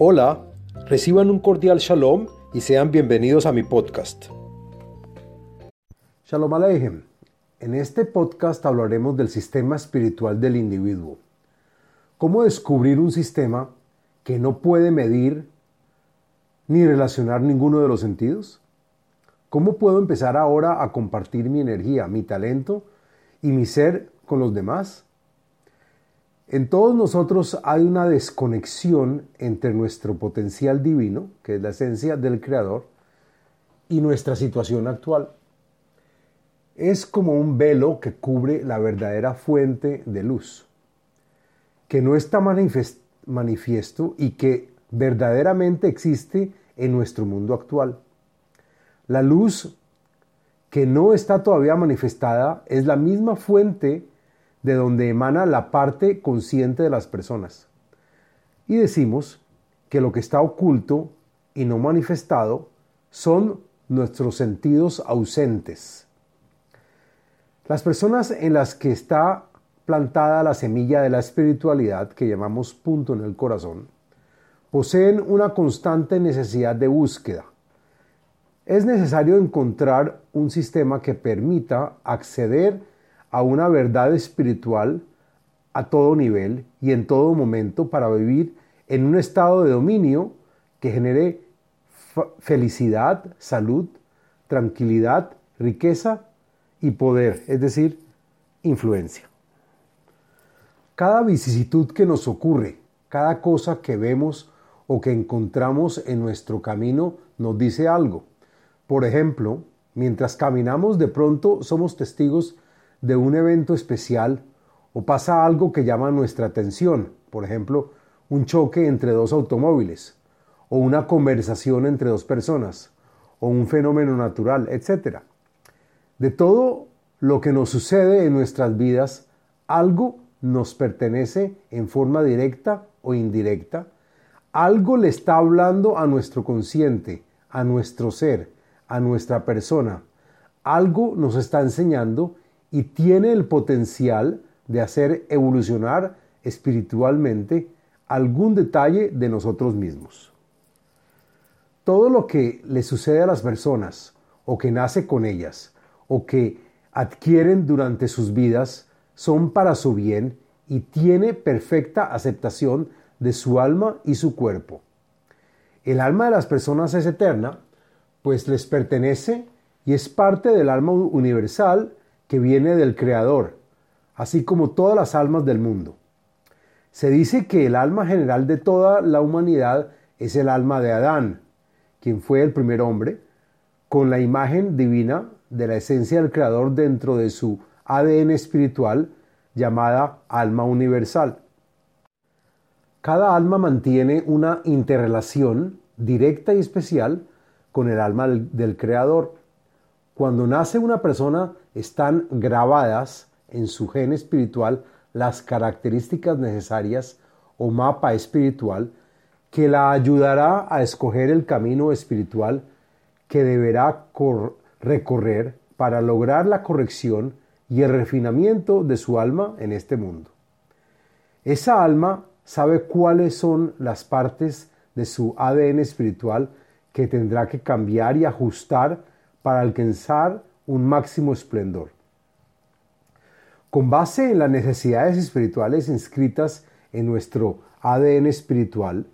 Hola, reciban un cordial shalom y sean bienvenidos a mi podcast. Shalom Aleichem. En este podcast hablaremos del sistema espiritual del individuo. ¿Cómo descubrir un sistema que no puede medir ni relacionar ninguno de los sentidos? ¿Cómo puedo empezar ahora a compartir mi energía, mi talento y mi ser con los demás? En todos nosotros hay una desconexión entre nuestro potencial divino, que es la esencia del Creador, y nuestra situación actual. Es como un velo que cubre la verdadera fuente de luz, que no está manifiesto y que verdaderamente existe en nuestro mundo actual. La luz que no está todavía manifestada es la misma fuente de donde emana la parte consciente de las personas. Y decimos que lo que está oculto y no manifestado son nuestros sentidos ausentes. Las personas en las que está plantada la semilla de la espiritualidad, que llamamos punto en el corazón, poseen una constante necesidad de búsqueda. Es necesario encontrar un sistema que permita acceder a una verdad espiritual a todo nivel y en todo momento para vivir en un estado de dominio que genere felicidad, salud, tranquilidad, riqueza y poder, es decir, influencia. Cada vicisitud que nos ocurre, cada cosa que vemos o que encontramos en nuestro camino nos dice algo. Por ejemplo, mientras caminamos de pronto somos testigos de un evento especial o pasa algo que llama nuestra atención, por ejemplo, un choque entre dos automóviles, o una conversación entre dos personas, o un fenómeno natural, etc. De todo lo que nos sucede en nuestras vidas, algo nos pertenece en forma directa o indirecta, algo le está hablando a nuestro consciente, a nuestro ser, a nuestra persona, algo nos está enseñando y tiene el potencial de hacer evolucionar espiritualmente algún detalle de nosotros mismos. Todo lo que le sucede a las personas, o que nace con ellas, o que adquieren durante sus vidas, son para su bien y tiene perfecta aceptación de su alma y su cuerpo. El alma de las personas es eterna, pues les pertenece y es parte del alma universal que viene del Creador, así como todas las almas del mundo. Se dice que el alma general de toda la humanidad es el alma de Adán, quien fue el primer hombre, con la imagen divina de la esencia del Creador dentro de su ADN espiritual llamada alma universal. Cada alma mantiene una interrelación directa y especial con el alma del, Creador. Cuando nace una persona están grabadas en su gen espiritual las características necesarias o mapa espiritual que la ayudará a escoger el camino espiritual que deberá recorrer para lograr la corrección y el refinamiento de su alma en este mundo. Esa alma sabe cuáles son las partes de su ADN espiritual que tendrá que cambiar y ajustar para alcanzar un máximo esplendor. Con base en las necesidades espirituales inscritas en nuestro ADN espiritual,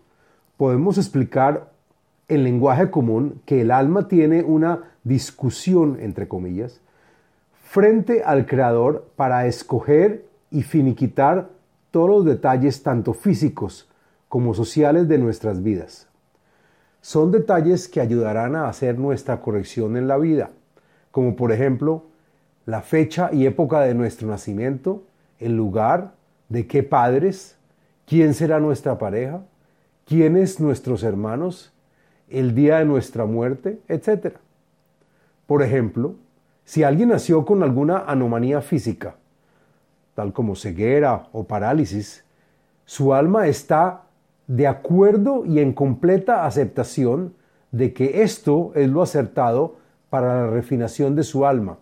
podemos explicar en lenguaje común que el alma tiene una discusión, entre comillas, frente al Creador para escoger y finiquitar todos los detalles tanto físicos como sociales de nuestras vidas. Son detalles que ayudarán a hacer nuestra corrección en la vida, como por ejemplo la fecha y época de nuestro nacimiento, el lugar, de qué padres, quién será nuestra pareja, quiénes nuestros hermanos, el día de nuestra muerte, etc. Por ejemplo, si alguien nació con alguna anomalía física, tal como ceguera o parálisis, su alma está de acuerdo y en completa aceptación de que esto es lo acertado para la refinación de su alma.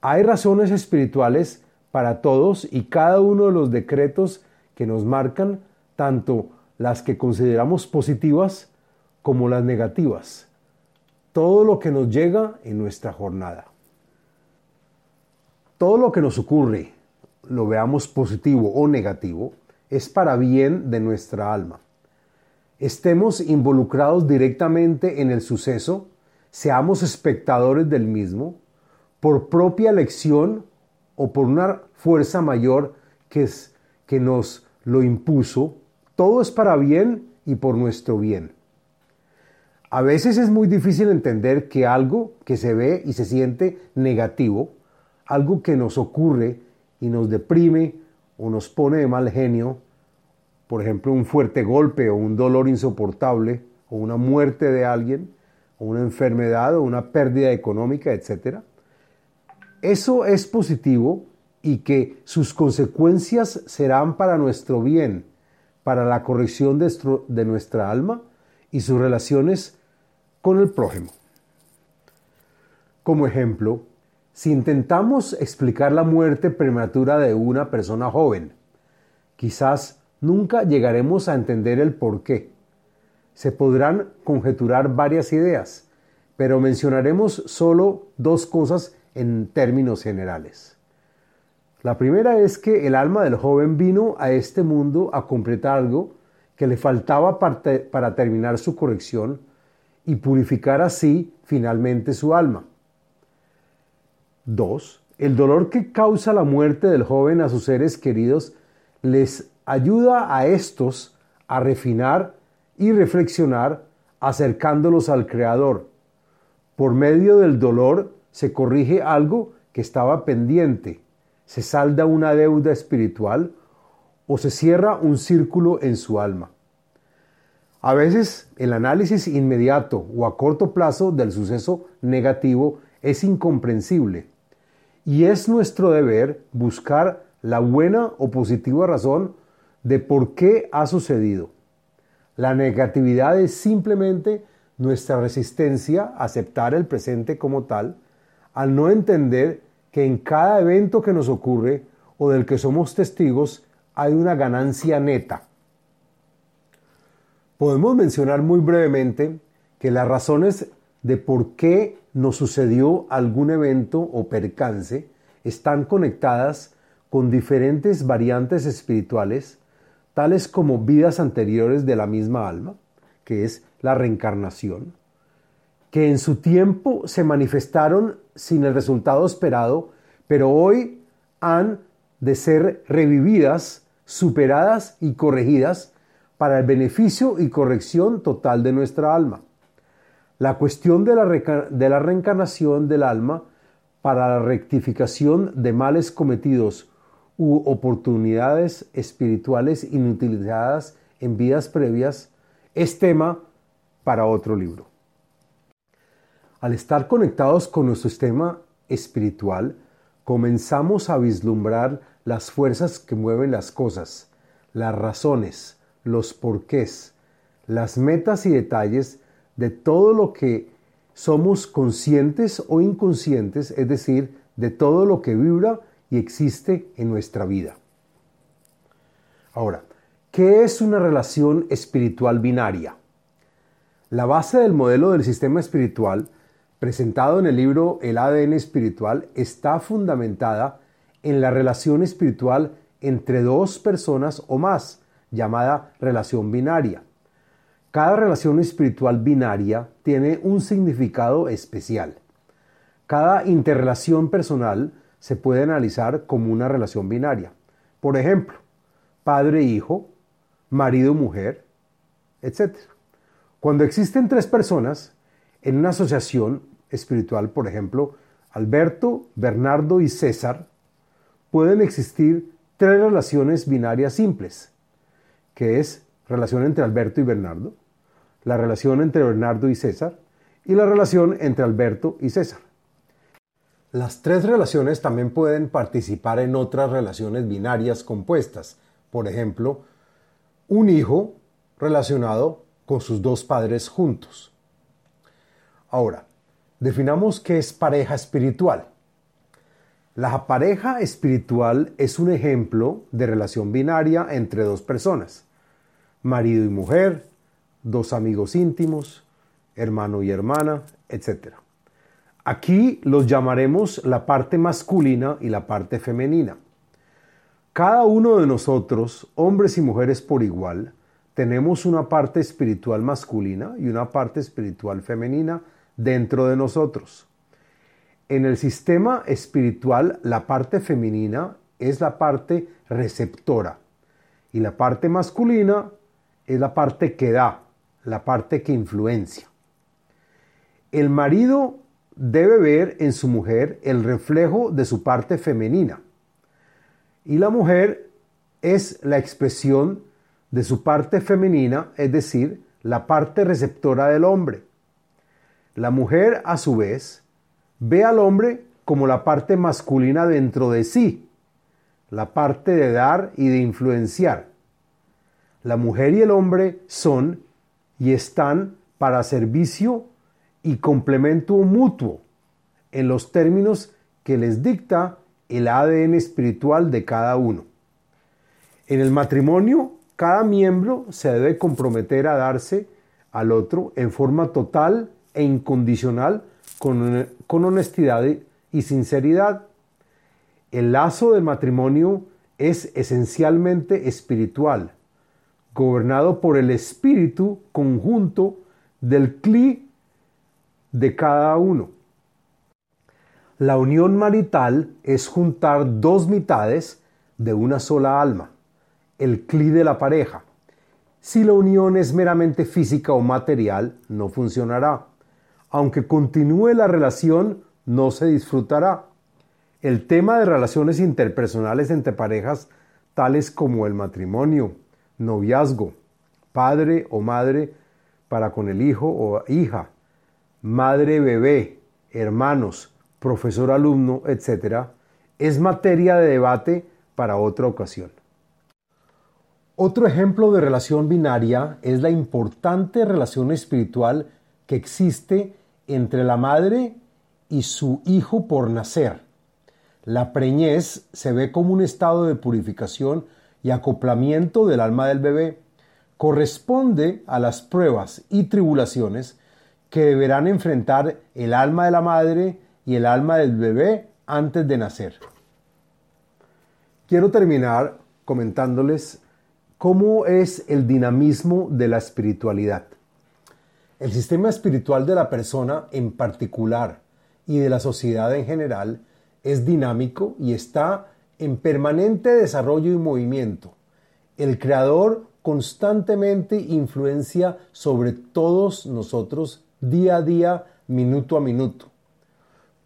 Hay razones espirituales para todos y cada uno de los decretos que nos marcan tanto las que consideramos positivas como las negativas, todo lo que nos llega en nuestra jornada. Todo lo que nos ocurre, lo veamos positivo o negativo, es para bien de nuestra alma. Estemos involucrados directamente en el suceso, seamos espectadores del mismo, por propia elección o por una fuerza mayor que, es, que nos lo impuso, todo es para bien y por nuestro bien. A veces es muy difícil entender que algo que se ve y se siente negativo, algo que nos ocurre y nos deprime o nos pone de mal genio, por ejemplo un fuerte golpe o un dolor insoportable o una muerte de alguien una enfermedad o una pérdida económica, etc. Eso es positivo y que sus consecuencias serán para nuestro bien, para la corrección de, nuestra alma y sus relaciones con el prójimo. Como ejemplo, si intentamos explicar la muerte prematura de una persona joven, quizás nunca llegaremos a entender el por qué. Se podrán conjeturar varias ideas, pero mencionaremos solo dos cosas en términos generales. La primera es que el alma del joven vino a este mundo a completar algo que le faltaba para terminar su corrección y purificar así finalmente su alma. 2. El dolor que causa la muerte del joven a sus seres queridos les ayuda a estos a refinar y reflexionar acercándolos al Creador. Por medio del dolor se corrige algo que estaba pendiente, se salda una deuda espiritual o se cierra un círculo en su alma. A veces el análisis inmediato o a corto plazo del suceso negativo es incomprensible y es nuestro deber buscar la buena o positiva razón de por qué ha sucedido. La negatividad es simplemente nuestra resistencia a aceptar el presente como tal, al no entender que en cada evento que nos ocurre o del que somos testigos hay una ganancia neta. Podemos mencionar muy brevemente que las razones de por qué nos sucedió algún evento o percance están conectadas con diferentes variantes espirituales, tales como vidas anteriores de la misma alma, que es la reencarnación, que en su tiempo se manifestaron sin el resultado esperado, pero hoy han de ser revividas, superadas y corregidas para el beneficio y corrección total de nuestra alma. La cuestión de la, de la reencarnación del alma para la rectificación de males cometidos u oportunidades espirituales inutilizadas en vidas previas es tema para otro libro. Al estar conectados con nuestro sistema espiritual, comenzamos a vislumbrar las fuerzas que mueven las cosas, las razones, los porqués, las metas y detalles de todo lo que somos conscientes o inconscientes, es decir, de todo lo que vibra y existe en nuestra vida. Ahora, ¿qué es una relación espiritual binaria? La base del modelo del sistema espiritual, presentado en el libro El ADN espiritual, está fundamentada en la relación espiritual entre dos personas o más, llamada relación binaria. Cada relación espiritual binaria tiene un significado especial. Cada interrelación personal se puede analizar como una relación binaria. Por ejemplo, padre-hijo, marido-mujer, etc. Cuando existen tres personas en una asociación espiritual, por ejemplo, Alberto, Bernardo y César, pueden existir tres relaciones binarias simples que es relación entre Alberto y Bernardo, la relación entre Bernardo y César y la relación entre Alberto y César. Las tres relaciones también pueden participar en otras relaciones binarias compuestas, por ejemplo, un hijo relacionado con sus dos padres juntos. Ahora, definamos qué es pareja espiritual. La pareja espiritual es un ejemplo de relación binaria entre dos personas. marido y mujer, dos amigos íntimos, hermano y hermana, etc. Aquí los llamaremos la parte masculina y la parte femenina. Cada uno de nosotros, hombres y mujeres por igual, tenemos una parte espiritual masculina y una parte espiritual femenina dentro de nosotros. En el sistema espiritual, la parte femenina es la parte receptora y la parte masculina es la parte que da, la parte que influencia. El marido debe ver en su mujer el reflejo de su parte femenina y la mujer es la expresión de su parte femenina, es decir, la parte receptora del hombre. La mujer, a su vez, ve al hombre como la parte masculina dentro de sí, la parte de dar y de influenciar. La mujer y el hombre son y están para servicio y complemento mutuo en los términos que les dicta el ADN espiritual de cada uno. En el matrimonio, cada miembro se debe comprometer a darse al otro en forma total e incondicional con, con honestidad y sinceridad. El lazo del matrimonio es esencialmente espiritual, gobernado por el espíritu conjunto del cli de cada uno. La unión marital es juntar dos mitades de una sola alma, el cli de la pareja. Si la unión es meramente física o material, no funcionará. Aunque continúe la relación, no se disfrutará. El tema de relaciones interpersonales entre parejas, tales como el matrimonio, noviazgo, padre o madre para con el hijo o hija, madre bebé, hermanos, profesor alumno, etc., es materia de debate para otra ocasión. Otro ejemplo de relación binaria es la importante relación espiritual que existe entre la madre y su hijo por nacer. La preñez se ve como un estado de purificación y acoplamiento del alma del bebé. Corresponde a las pruebas y tribulaciones que deberán enfrentar el alma de la madre y el alma del bebé antes de nacer. Quiero terminar comentándoles cómo es el dinamismo de la espiritualidad. El sistema espiritual de la persona en particular y de la sociedad en general es dinámico y está en permanente desarrollo y movimiento. El Creador constantemente influencia sobre todos nosotros día a día, minuto a minuto.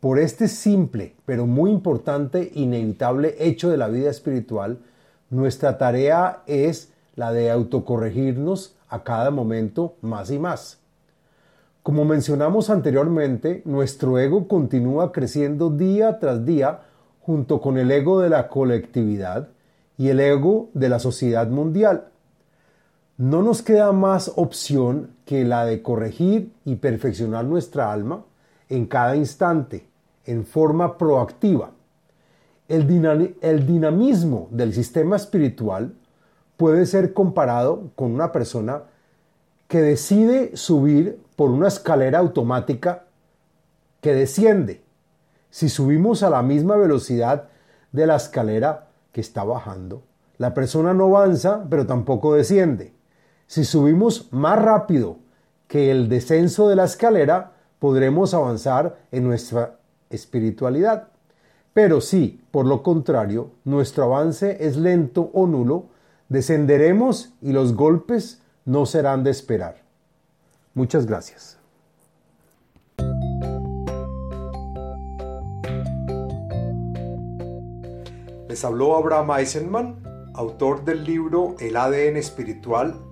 Por este simple, pero muy importante, inevitable hecho de la vida espiritual, nuestra tarea es la de autocorregirnos a cada momento más y más. Como mencionamos anteriormente, nuestro ego continúa creciendo día tras día junto con el ego de la colectividad y el ego de la sociedad mundial. No nos queda más opción que la de corregir y perfeccionar nuestra alma en cada instante, en forma proactiva. El, dinamismo del sistema espiritual puede ser comparado con una persona que decide subir por una escalera automática que desciende. Si subimos a la misma velocidad de la escalera que está bajando, la persona no avanza, pero tampoco desciende. Si subimos más rápido que el descenso de la escalera, podremos avanzar en nuestra espiritualidad. Pero si, por lo contrario, nuestro avance es lento o nulo, descenderemos y los golpes no serán de esperar. Muchas gracias. Les habló Abraham Eisenman, autor del libro El ADN espiritual,